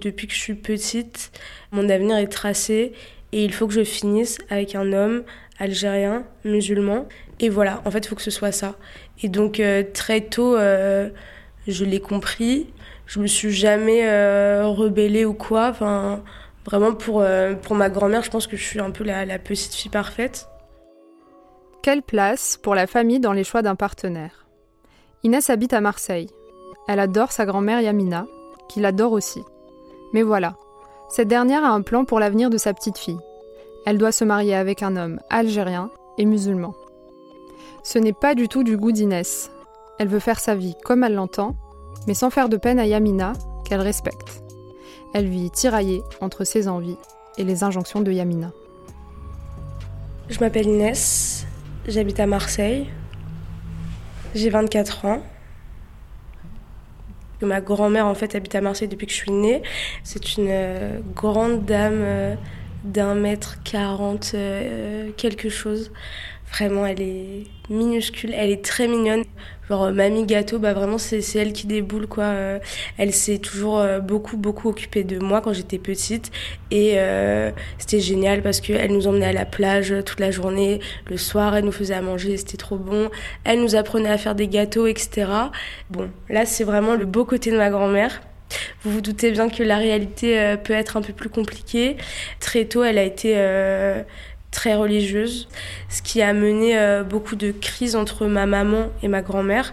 Depuis que je suis petite, mon avenir est tracé et il faut que je finisse avec un homme algérien, musulman. Et voilà, en fait, il faut que ce soit ça. Et donc, euh, très tôt, euh, je l'ai compris. Je me suis jamais euh, rebellée ou quoi. Vraiment, pour, pour ma grand-mère, je pense que je suis un peu la petite fille parfaite. Quelle place pour la famille dans les choix d'un partenaire? Inès habite à Marseille. Elle adore sa grand-mère Yamina, qui l'adore aussi. Mais voilà, cette dernière a un plan pour l'avenir de sa petite fille. Elle doit se marier avec un homme algérien et musulman. Ce n'est pas du tout du goût d'Inès. Elle veut faire sa vie comme elle l'entend, mais sans faire de peine à Yamina, qu'elle respecte. Elle vit tiraillée entre ses envies et les injonctions de Yamina. Je m'appelle Inès, j'habite à Marseille, j'ai 24 ans. Ma grand-mère en fait habite à Marseille depuis que je suis née. C'est une euh, grande dame euh, d'un mètre quarante euh, quelque chose. Vraiment, elle est minuscule, elle est très mignonne. Genre, mamie gâteau, bah vraiment, c'est elle qui déboule, quoi. Euh, elle s'est toujours euh, beaucoup, beaucoup occupée de moi quand j'étais petite. Et euh, c'était génial parce qu'elle nous emmenait à la plage toute la journée. Le soir, elle nous faisait à manger, c'était trop bon. Elle nous apprenait à faire des gâteaux, etc. Bon, là, c'est vraiment le beau côté de ma grand-mère. Vous vous doutez bien que la réalité peut être un peu plus compliquée. Très tôt, elle a été très religieuse, ce qui a mené euh, beaucoup de crises entre ma maman et ma grand-mère,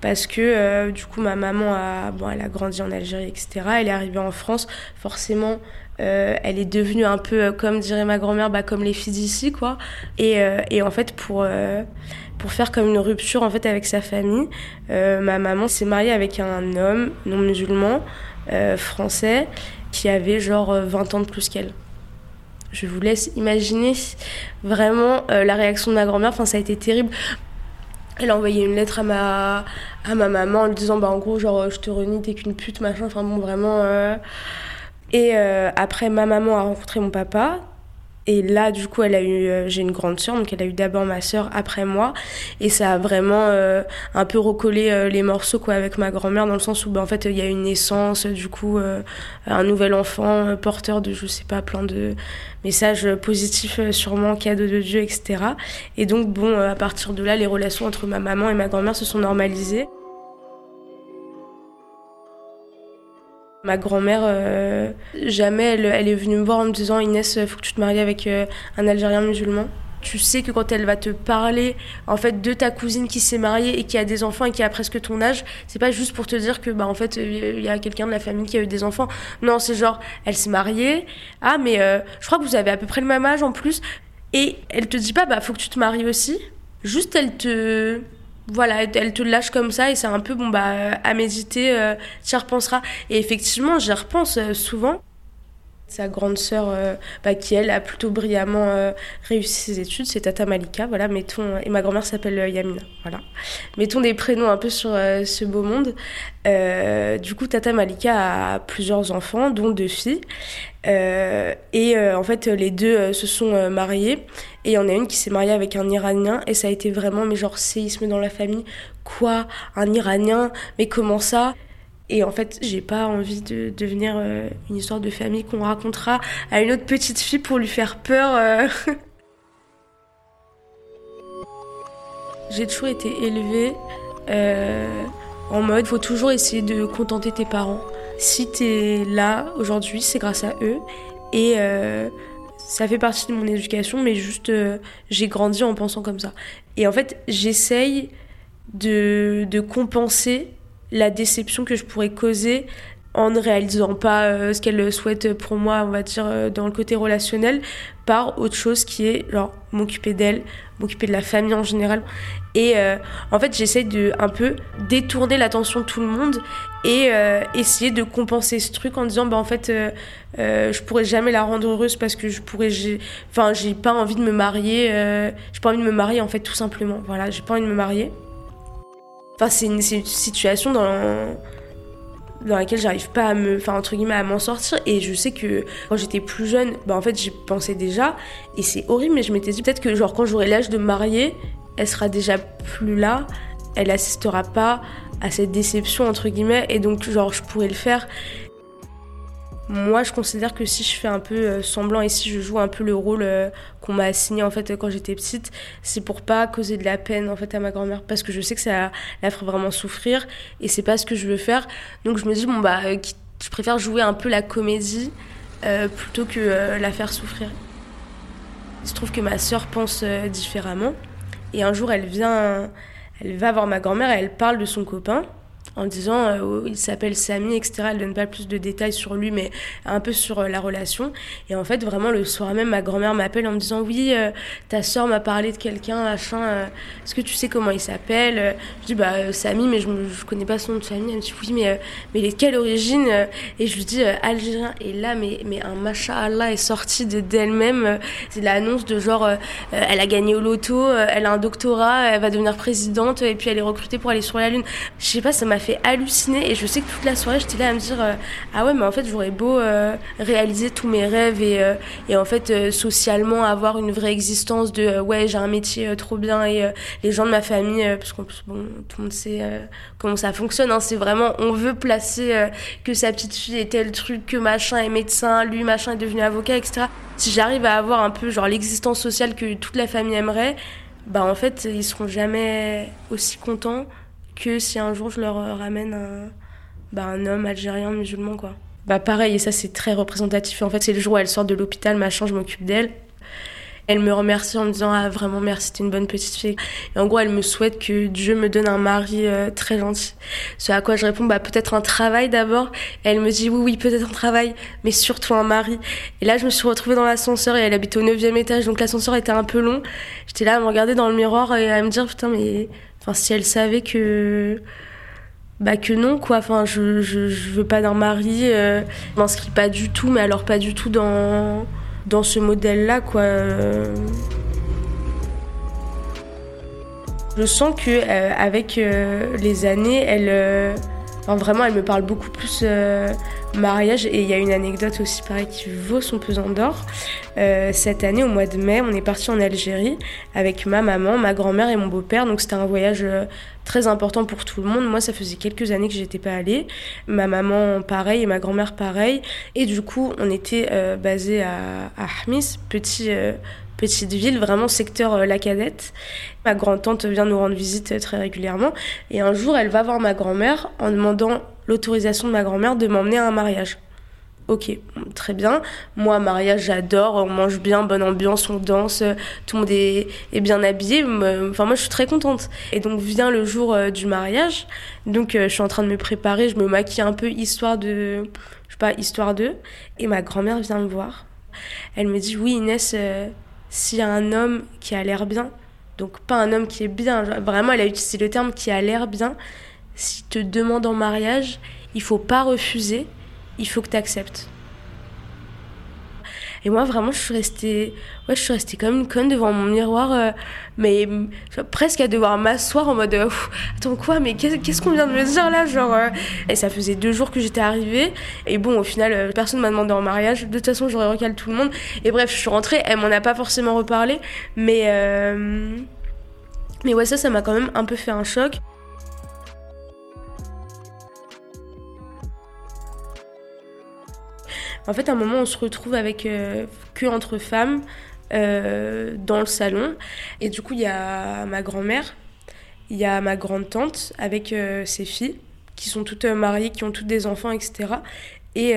parce que euh, du coup ma maman a, bon, elle a grandi en Algérie, etc. Elle est arrivée en France, forcément. Euh, elle est devenue un peu, comme dirait ma grand-mère, bah, comme les filles d'ici, quoi. Et, et, en fait, pour, pour faire comme une rupture en fait avec sa famille, ma maman s'est mariée avec un homme non musulman, français, qui avait genre 20 ans de plus qu'elle. Je vous laisse imaginer vraiment euh, la réaction de ma grand-mère. Enfin, ça a été terrible. Elle a envoyé une lettre à ma, à ma maman en lui disant, bah, en gros, genre, je te renie, t'es qu'une pute, machin. Enfin, bon, vraiment. Euh. Et euh, après, ma maman a rencontré mon papa. Et là, du coup, elle a eu, euh, j'ai une grande sœur, donc elle a eu d'abord ma sœur après moi, et ça a vraiment euh, un peu recollé euh, les morceaux quoi avec ma grand-mère dans le sens où, ben, en fait, il y a une naissance, du coup, un nouvel enfant porteur de, je sais pas, plein de messages positifs, sûrement cadeau de Dieu, etc. Et donc, bon, à partir de là, les relations entre ma maman et ma grand-mère se sont normalisées. Ma grand-mère, euh, jamais elle, est venue me voir en me disant Inès, faut que tu te maries avec euh, un Algérien musulman. Tu sais que quand elle va te parler en fait de ta cousine qui s'est mariée et qui a des enfants et qui a presque ton âge, c'est pas juste pour te dire que bah en fait il y a quelqu'un de la famille qui a eu des enfants. Non, c'est genre elle s'est mariée. Ah mais euh, je crois que vous avez à peu près le même âge en plus et elle te dit pas bah faut que tu te maries aussi. Juste elle te voilà, elle te lâche comme ça et c'est un peu bon bah à méditer, euh, tu y repenseras. Et effectivement, j'y repense euh, souvent. Sa grande sœur, euh, bah, qui elle a plutôt brillamment euh, réussi ses études, c'est Tata Malika, voilà, mettons, et ma grand-mère s'appelle Yamina, voilà. Mettons des prénoms un peu sur ce beau monde. du coup, Tata Malika a plusieurs enfants, dont deux filles. et en fait, les deux se sont mariés. Et il y en a une qui s'est mariée avec un Iranien et ça a été vraiment, mais genre, séisme dans la famille. Quoi? Un Iranien? Mais comment ça? Et en fait, j'ai pas envie de devenir euh, une histoire de famille qu'on racontera à une autre petite fille pour lui faire peur. Euh. j'ai toujours été élevée euh, en mode faut toujours essayer de contenter tes parents. Si t'es là aujourd'hui, c'est grâce à eux. Et ça fait partie de mon éducation, mais juste j'ai grandi en pensant comme ça. Et en fait, j'essaye de, de compenser la déception que je pourrais causer en ne réalisant pas euh, ce qu'elle souhaite pour moi, on va dire, euh, dans le côté relationnel, par autre chose qui est, genre, m'occuper d'elle, m'occuper de la famille en général. Et euh, en fait, j'essaie de un peu détourner l'attention de tout le monde et essayer de compenser ce truc en disant, bah en fait, je pourrais jamais la rendre heureuse parce que je pourrais, enfin, j'ai pas envie de me marier, j'ai pas envie de me marier en fait, tout simplement. Voilà, j'ai pas envie de me marier. Enfin, c'est une, situation dans, laquelle j'arrive pas à me, enfin, entre guillemets, à m'en sortir. Et je sais que quand j'étais plus jeune, bah, en fait, j'y pensais déjà. Et c'est horrible, mais je m'étais dit peut-être que, genre, quand j'aurai l'âge de me marier, elle sera déjà plus là. Elle assistera pas à cette déception, entre guillemets. Et donc, genre, je pourrais le faire. Moi, je considère que si je fais un peu euh, semblant et si je joue un peu le rôle euh, qu'on m'a assigné en fait quand j'étais petite, c'est pour pas causer de la peine en fait à ma grand-mère parce que je sais que ça la ferait vraiment souffrir et c'est pas ce que je veux faire. Donc je me dis bon bah euh, je préfère jouer un peu la comédie plutôt que la faire souffrir. Il se trouve que ma sœur pense différemment et un jour elle vient, elle va voir ma grand-mère et elle parle de son copain en disant euh, oh, il s'appelle Samy, etc. Elle donne pas plus de détails sur lui, mais un peu sur euh, la relation. Et en fait, vraiment, le soir même, ma grand-mère m'appelle en me disant oui, euh, ta soeur m'a parlé de quelqu'un, machin. Est-ce que tu sais comment il s'appelle Je dis bah Samy, mais je, je connais pas son nom de famille. Elle me dit oui, mais mais il est de quelle origine Et je lui dis algérien. Et là, mais mais un Allah est sorti d'elle-même. C'est l'annonce de genre elle a gagné au loto, elle a un doctorat, elle va devenir présidente et puis elle est recrutée pour aller sur la lune. Je sais pas, ça m'a fait halluciner et je sais que toute la soirée j'étais là à me dire euh, ah ouais mais en fait j'aurais beau euh, réaliser tous mes rêves et, euh, et en fait socialement avoir une vraie existence de ouais j'ai un métier trop bien et les gens de ma famille parce plus bon tout le monde sait comment ça fonctionne hein, c'est vraiment on veut placer que sa petite fille est tel truc que machin est médecin lui machin est devenu avocat etc si j'arrive à avoir un peu genre l'existence sociale que toute la famille aimerait bah en fait ils seront jamais aussi contents que si un jour je leur euh, ramène un, bah, un homme algérien musulman quoi. Bah pareil et ça c'est très représentatif. En fait c'est le jour où elle sort de l'hôpital, machin, je m'occupe d'elle. Elle me remercie en me disant ah vraiment merci t'es une bonne petite fille. Et en gros elle me souhaite que Dieu me donne un mari euh, très gentil. Ce à quoi je réponds bah peut-être un travail d'abord. Elle me dit oui oui peut-être un travail mais surtout un mari. Et là je me suis retrouvée dans l'ascenseur et elle habite au 9 étage donc l'ascenseur était un peu long. J'étais là à me regarder dans le miroir et à me dire putain mais Enfin, si elle savait que bah que non quoi. Enfin je, je, veux pas d'un mari euh, je m'inscris pas du tout mais alors pas du tout dans dans ce modèle là quoi. Je sens que euh, avec euh, les années elle vraiment, elle me parle beaucoup plus euh, mariage. Et il y a une anecdote aussi, pareil, qui vaut son pesant d'or. Euh, cette année, au mois de mai, on est parti en Algérie avec ma maman, ma grand-mère et mon beau-père. Donc c'était un voyage euh, très important pour tout le monde. Moi, ça faisait quelques années que j'étais pas allée. Ma maman, pareil, et ma grand-mère, pareil. Et du coup, on était basé à, à Hamis, petit petite ville, vraiment secteur euh, La Cadette. Ma grand-tante vient nous rendre visite euh, très régulièrement. Et un jour, elle va voir ma grand-mère en demandant l'autorisation de ma grand-mère de m'emmener à un mariage. Ok, très bien. Moi, mariage, j'adore. On mange bien, bonne ambiance, on danse, tout le monde est, bien habillé. Enfin, moi, je suis très contente. Et donc, vient le jour euh, du mariage. Donc, je suis en train de me préparer. Je me maquille un peu, histoire de. Je sais pas, histoire de. Et ma grand-mère vient me voir. Elle me dit Oui, Inès, s'il y a un homme qui a l'air bien, donc pas un homme qui est bien, vraiment elle a utilisé le terme qui a l'air bien, s'il te demande en mariage, il faut pas refuser, il faut que tu acceptes. Et moi, vraiment, je suis restée, ouais, je suis restée comme une conne devant mon miroir, euh, mais presque à devoir m'asseoir en mode, euh, attends quoi, mais qu'est-ce qu'on vient de me dire là, genre. Euh. Et ça faisait deux jours que j'étais arrivée, et bon, au final, personne m'a demandé en mariage. De toute façon, j'aurais recalé tout le monde. Et bref, je suis rentrée. Elle m'en a pas forcément reparlé, mais mais ouais, ça, ça m'a quand même un peu fait un choc. En fait, à un moment, on se retrouve avec euh, que entre femmes euh, dans le salon. Et du coup, il y a ma grand-mère, il y a ma grande-tante avec euh, ses filles, qui sont toutes mariées, qui ont toutes des enfants, etc. Et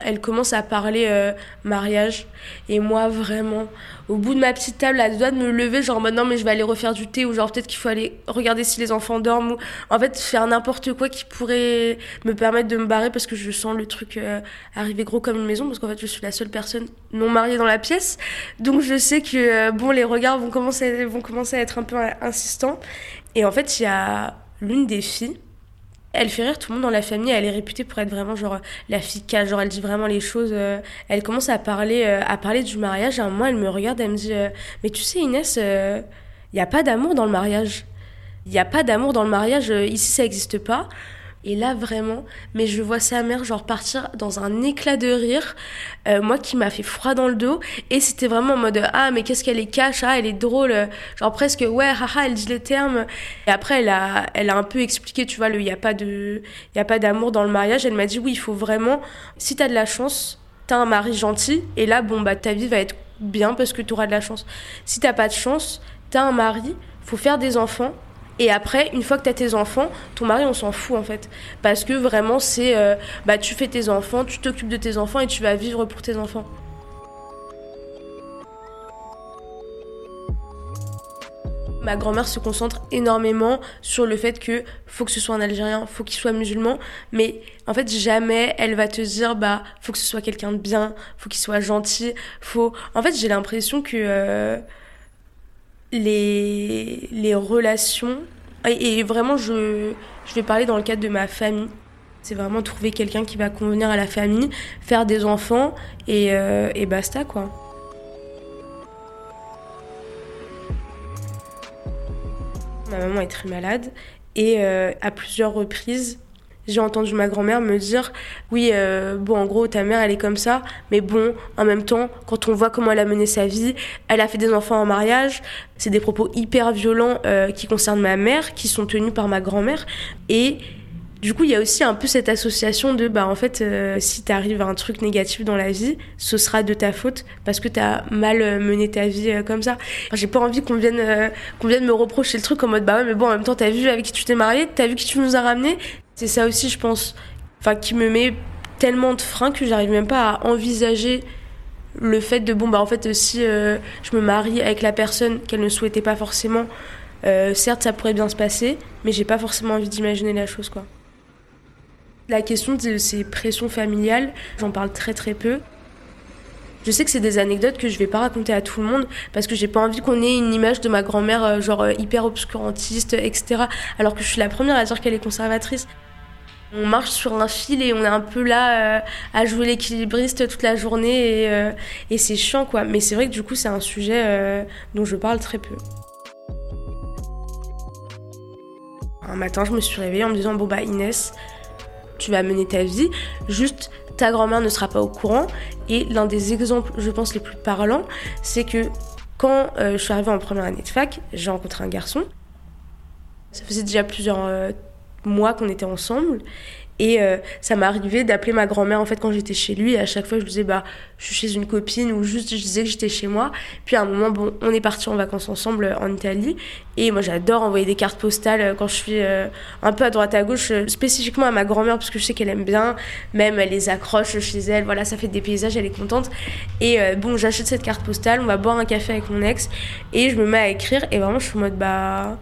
elle commence à parler euh, mariage. Et moi, vraiment, au bout de ma petite table, elle doit me lever, genre, maintenant, mais je vais aller refaire du thé, ou genre, peut-être qu'il faut aller regarder si les enfants dorment, ou en fait, faire n'importe quoi qui pourrait me permettre de me barrer parce que je sens le truc euh, arriver gros comme une maison, parce qu'en fait, je suis la seule personne non mariée dans la pièce. Donc, je sais que, euh, bon, les regards vont commencer, vont commencer à être un peu insistants. Et en fait, il y a l'une des filles elle fait rire tout le monde dans la famille. Elle est réputée pour être vraiment genre la fille genre elle dit vraiment les choses. Euh. elle commence à parler, euh, à parler du mariage. À un moment, elle me regarde, elle me dit euh, Mais tu sais, Inès, il n'y a pas d'amour dans le mariage. Il n'y a pas d'amour dans le mariage. ici, ça n'existe pas. Et là, vraiment, mais je vois sa mère, genre, partir dans un éclat de rire, euh, moi qui m'a fait froid dans le dos. Et c'était vraiment en mode, ah, mais qu'est-ce qu'elle est cash, ah, elle est drôle. Genre, presque, ouais, haha, elle dit les termes. Et après, elle a, elle a un peu expliqué, tu vois, il n'y a pas d'amour dans le mariage. Elle m'a dit, oui, il faut vraiment, si t'as de la chance, t'as un mari gentil. Et là, bon, bah, ta vie va être bien parce que t'auras de la chance. Si t'as pas de chance, t'as un mari, faut faire des enfants et après, une fois que tu as tes enfants, ton mari, on s'en fout en fait. Parce que vraiment, c'est euh, bah, tu fais tes enfants, tu t'occupes de tes enfants et tu vas vivre pour tes enfants. Ma grand-mère se concentre énormément sur le fait que faut que ce soit un Algérien, faut qu'il soit musulman, mais en fait jamais elle va te dire bah faut que ce soit quelqu'un de bien, faut qu'il soit gentil, faut. En fait j'ai l'impression que euh, les, les relations. Et, vraiment, je, je vais parler dans le cadre de ma famille. C'est vraiment trouver quelqu'un qui va convenir à la famille, faire des enfants et, euh, et basta quoi. Ma maman est très malade et euh, à plusieurs reprises, j'ai entendu ma grand-mère me dire oui euh, bon en gros ta mère elle est comme ça mais bon en même temps quand on voit comment elle a mené sa vie elle a fait des enfants en mariage c'est des propos hyper violents euh, qui concernent ma mère qui sont tenus par ma grand-mère et du coup, il y a aussi un peu cette association de, bah, en fait, euh, si t'arrives à un truc négatif dans la vie, ce sera de ta faute parce que t'as mal mené ta vie comme ça. J'ai pas envie qu'on vienne, qu'on vienne me reprocher le truc en mode, bah ouais, mais bon, en même temps, t'as vu avec qui tu t'es marié, t'as vu qui tu nous as ramené, c'est ça aussi, je pense, enfin, qui me met tellement de freins que j'arrive même pas à envisager le fait de bon bah en fait si euh, je me marie avec la personne qu'elle ne souhaitait pas forcément euh, certes ça pourrait bien se passer mais j'ai pas forcément envie d'imaginer la chose quoi. La question de ces pressions familiales j'en parle très très peu. Je sais que c'est des anecdotes que je vais pas raconter à tout le monde parce que j'ai pas envie qu'on ait une image de ma grand-mère euh, genre hyper obscurantiste etc alors que je suis la première à dire qu'elle est conservatrice on marche sur un fil et on est un peu là euh, à jouer l'équilibriste toute la journée et, euh, et c'est chiant quoi. Mais c'est vrai que du coup c'est un sujet euh, dont je parle très peu. Un matin je me suis réveillée en me disant bon bah Inès, tu vas mener ta vie, juste ta grand-mère ne sera pas au courant. Et l'un des exemples je pense les plus parlants c'est que quand je suis arrivée en première année de fac, j'ai rencontré un garçon. Ça faisait déjà plusieurs mois qu'on était ensemble. Et euh, ça m'arrivait d'appeler ma grand-mère en fait quand j'étais chez lui. Et à chaque fois, je disais bah je suis chez une copine ou juste je disais que j'étais chez moi. Puis à un moment, bon, on est parti en vacances ensemble euh, en Italie. Et moi, j'adore envoyer des cartes postales euh, quand je suis un peu à droite à gauche, spécifiquement à ma grand-mère parce que je sais qu'elle aime bien. Même elle les accroche chez elle. Voilà, ça fait des paysages, elle est contente. Et bon, j'achète cette carte postale. On va boire un café avec mon ex et je me mets à écrire. Et vraiment, je suis en mode bah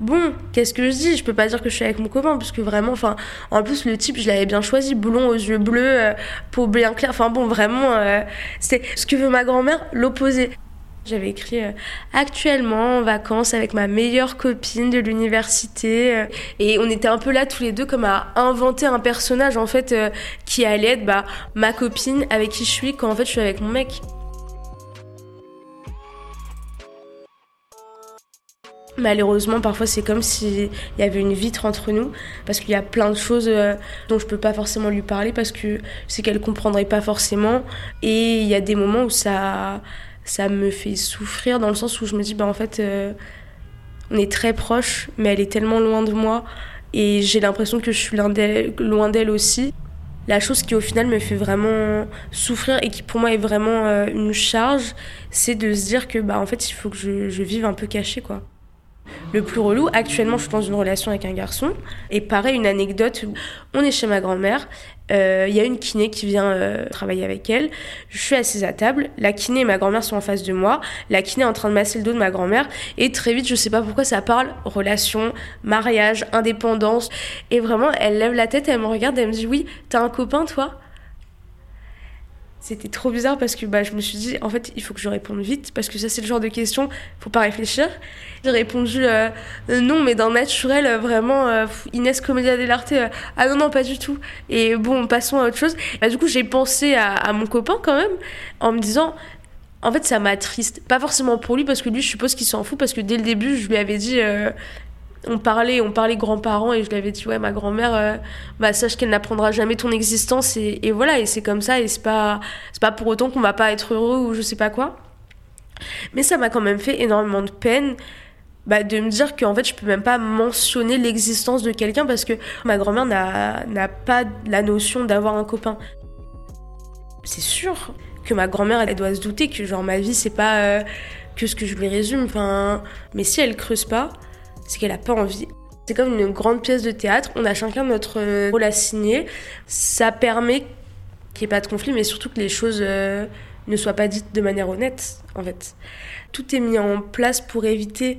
bon, qu'est-ce que je dis? Je peux pas dire que je suis avec mon copain, parce que vraiment, enfin, en plus, le type, je l'avais bien choisi, boulon aux yeux bleus, euh, peau bien claire, enfin bon, vraiment, euh, c'est ce que veut ma grand-mère, l'opposé. J'avais écrit euh, actuellement en vacances avec ma meilleure copine de l'université et on était un peu là tous les deux comme à inventer un personnage en fait qui allait être bah, ma copine avec qui je suis quand en fait je suis avec mon mec. Malheureusement, parfois c'est comme s'il y avait une vitre entre nous, parce qu'il y a plein de choses euh, dont je peux pas forcément lui parler, parce que c'est qu'elle comprendrait pas forcément. Et il y a des moments où ça, ça me fait souffrir, dans le sens où je me dis, bah en fait, euh, on est très proches, mais elle est tellement loin de moi, et j'ai l'impression que je suis loin d'elle aussi. La chose qui au final me fait vraiment souffrir et qui pour moi est vraiment euh, une charge, c'est de se dire que bah en fait il faut que je, je vive un peu caché quoi. Le plus relou, actuellement, je suis dans une relation avec un garçon. Et pareil, une anecdote, on est chez ma grand-mère. Il euh, y a une kiné qui vient euh, travailler avec elle. Je suis assise à table. La kiné et ma grand-mère sont en face de moi. La kiné est en train de masser le dos de ma grand-mère. Et très vite, je sais pas pourquoi ça parle relation, mariage, indépendance. Et vraiment, elle lève la tête, elle me regarde, elle me dit Oui, t'as un copain, toi? C'était trop bizarre parce que bah, je me suis dit, en fait, il faut que je réponde vite parce que ça, c'est le genre de question, faut pas réfléchir. J'ai répondu euh, non, mais d'un naturel, euh, vraiment, euh, Inès Comédia dell'arte, ah non, non, pas du tout. Et bon, passons à autre chose. Bah, du coup, j'ai pensé à, à, mon copain quand même en me disant, en fait, ça m'attriste. Pas forcément pour lui parce que lui, je suppose qu'il s'en fout parce que dès le début, je lui avais dit on parlait, on parlait grands-parents et je lui avais dit ouais ma grand-mère, euh, bah sache qu'elle n'apprendra jamais ton existence et, voilà et c'est comme ça et c'est pas c'est pas pour autant qu'on va pas être heureux ou je sais pas quoi. Mais ça m'a quand même fait énormément de peine. Bah, de me dire qu'en fait je peux même pas mentionner l'existence de quelqu'un parce que ma grand-mère n'a pas la notion d'avoir un copain. C'est sûr que ma grand-mère elle doit se douter que genre ma vie c'est pas euh, que ce que je lui résume enfin mais si elle creuse pas c'est qu'elle a pas envie. C'est comme une grande pièce de théâtre, on a chacun notre euh, rôle à signer. Ça permet qu'il n'y ait pas de conflit, mais surtout que les choses euh, ne soient pas dites de manière honnête, en fait. Tout est mis en place pour éviter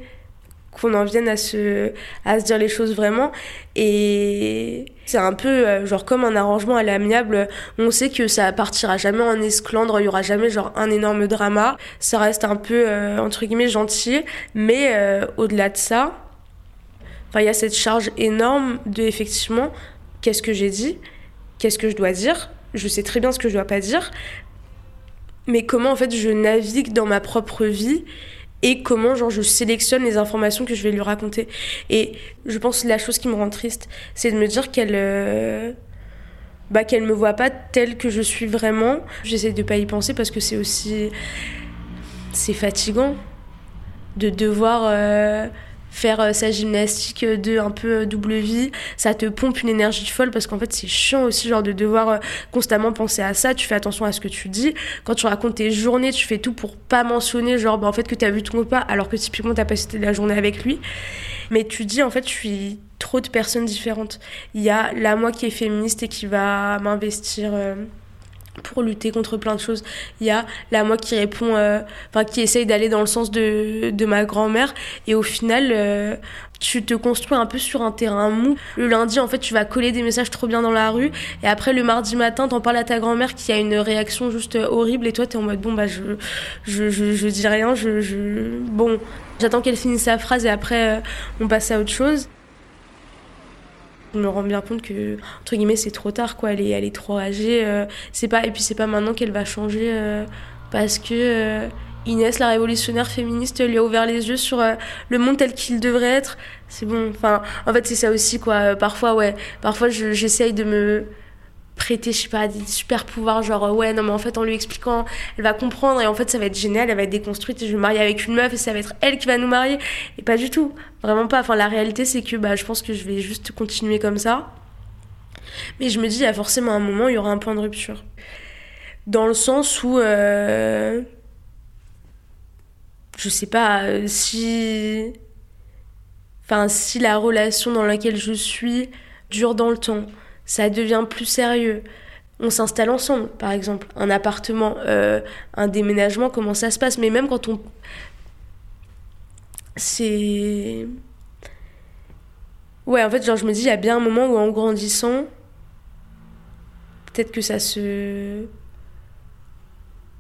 qu'on en vienne à se, à dire les choses vraiment. Et c'est un peu euh, genre comme un arrangement à l'amiable. On sait que ça partira jamais en esclandre, il y aura jamais genre un énorme drama. Ça reste un peu, entre guillemets, gentil. Mais au-delà de ça, il y a cette charge énorme de effectivement, qu'est-ce que j'ai dit, qu'est-ce que je dois dire, je sais très bien ce que je dois pas dire, mais comment en fait je navigue dans ma propre vie et comment genre je sélectionne les informations que je vais lui raconter. Et je pense que la chose qui me rend triste, c'est de me dire qu'elle euh, bah, qu'elle me voit pas telle que je suis vraiment. J'essaie de pas y penser parce que c'est aussi c'est fatigant de devoir euh, faire euh, sa gymnastique de un peu euh, double vie, ça te pompe une énergie folle parce qu'en fait c'est chiant aussi genre de devoir euh, constamment penser à ça, tu fais attention à ce que tu dis. Quand tu racontes tes journées, tu fais tout pour pas mentionner genre bah, en fait que tu as vu ton repas alors que typiquement t'as passé la journée avec lui. Mais tu dis en fait je suis trop de personnes différentes. Il y a la moi qui est féministe et qui va m'investir pour lutter contre plein de choses. Il y a la moi qui répond, euh, enfin qui essaye d'aller dans le sens de, de ma grand-mère. Et au final euh, tu te construis un peu sur un terrain mou. Le lundi en fait tu vas coller des messages trop bien dans la rue. Et après le mardi matin t'en parles à ta grand-mère qui a une réaction juste horrible. Et toi t'es en mode bon bah je je, je, je dis rien, je, bon. J'attends qu'elle finisse sa phrase et après euh, on passe à autre chose je me rends bien compte que entre guillemets c'est trop tard quoi. Elle est elle est trop âgée euh, c'est pas et puis c'est pas maintenant qu'elle va changer euh, parce que euh, Inès la révolutionnaire féministe lui a ouvert les yeux sur le monde tel qu'il devrait être. C'est bon enfin en fait c'est ça aussi quoi. Parfois ouais parfois j'essaye de me prêter, je sais pas, des super pouvoirs, genre ouais, non, mais en fait, en lui expliquant, elle va comprendre et en fait, ça va être génial, elle va être déconstruite et je vais me marier avec une meuf et ça va être elle qui va nous marier. Et pas du tout, vraiment pas. Enfin, la réalité, c'est que bah, je pense que je vais juste continuer comme ça. Mais je me dis, il y a forcément un moment, il y aura un point de rupture. Dans le sens où. Euh, je sais pas, euh, si. Enfin, si la relation dans laquelle je suis dure dans le temps ça devient plus sérieux. On s'installe ensemble, par exemple, un appartement, euh, un déménagement, comment ça se passe? Mais même quand on... C'est... Ouais, en fait, genre, je me dis, il y a bien un moment où en grandissant, peut-être que ça se...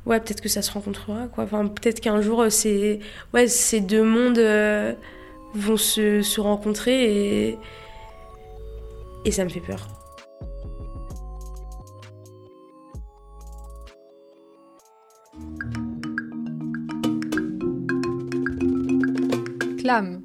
Ouais, peut-être que ça se rencontrera, quoi. Enfin, peut-être qu'un jour, euh, c'est... Ouais, ces deux mondes euh, vont se, se rencontrer et... Et ça me fait peur. klamm.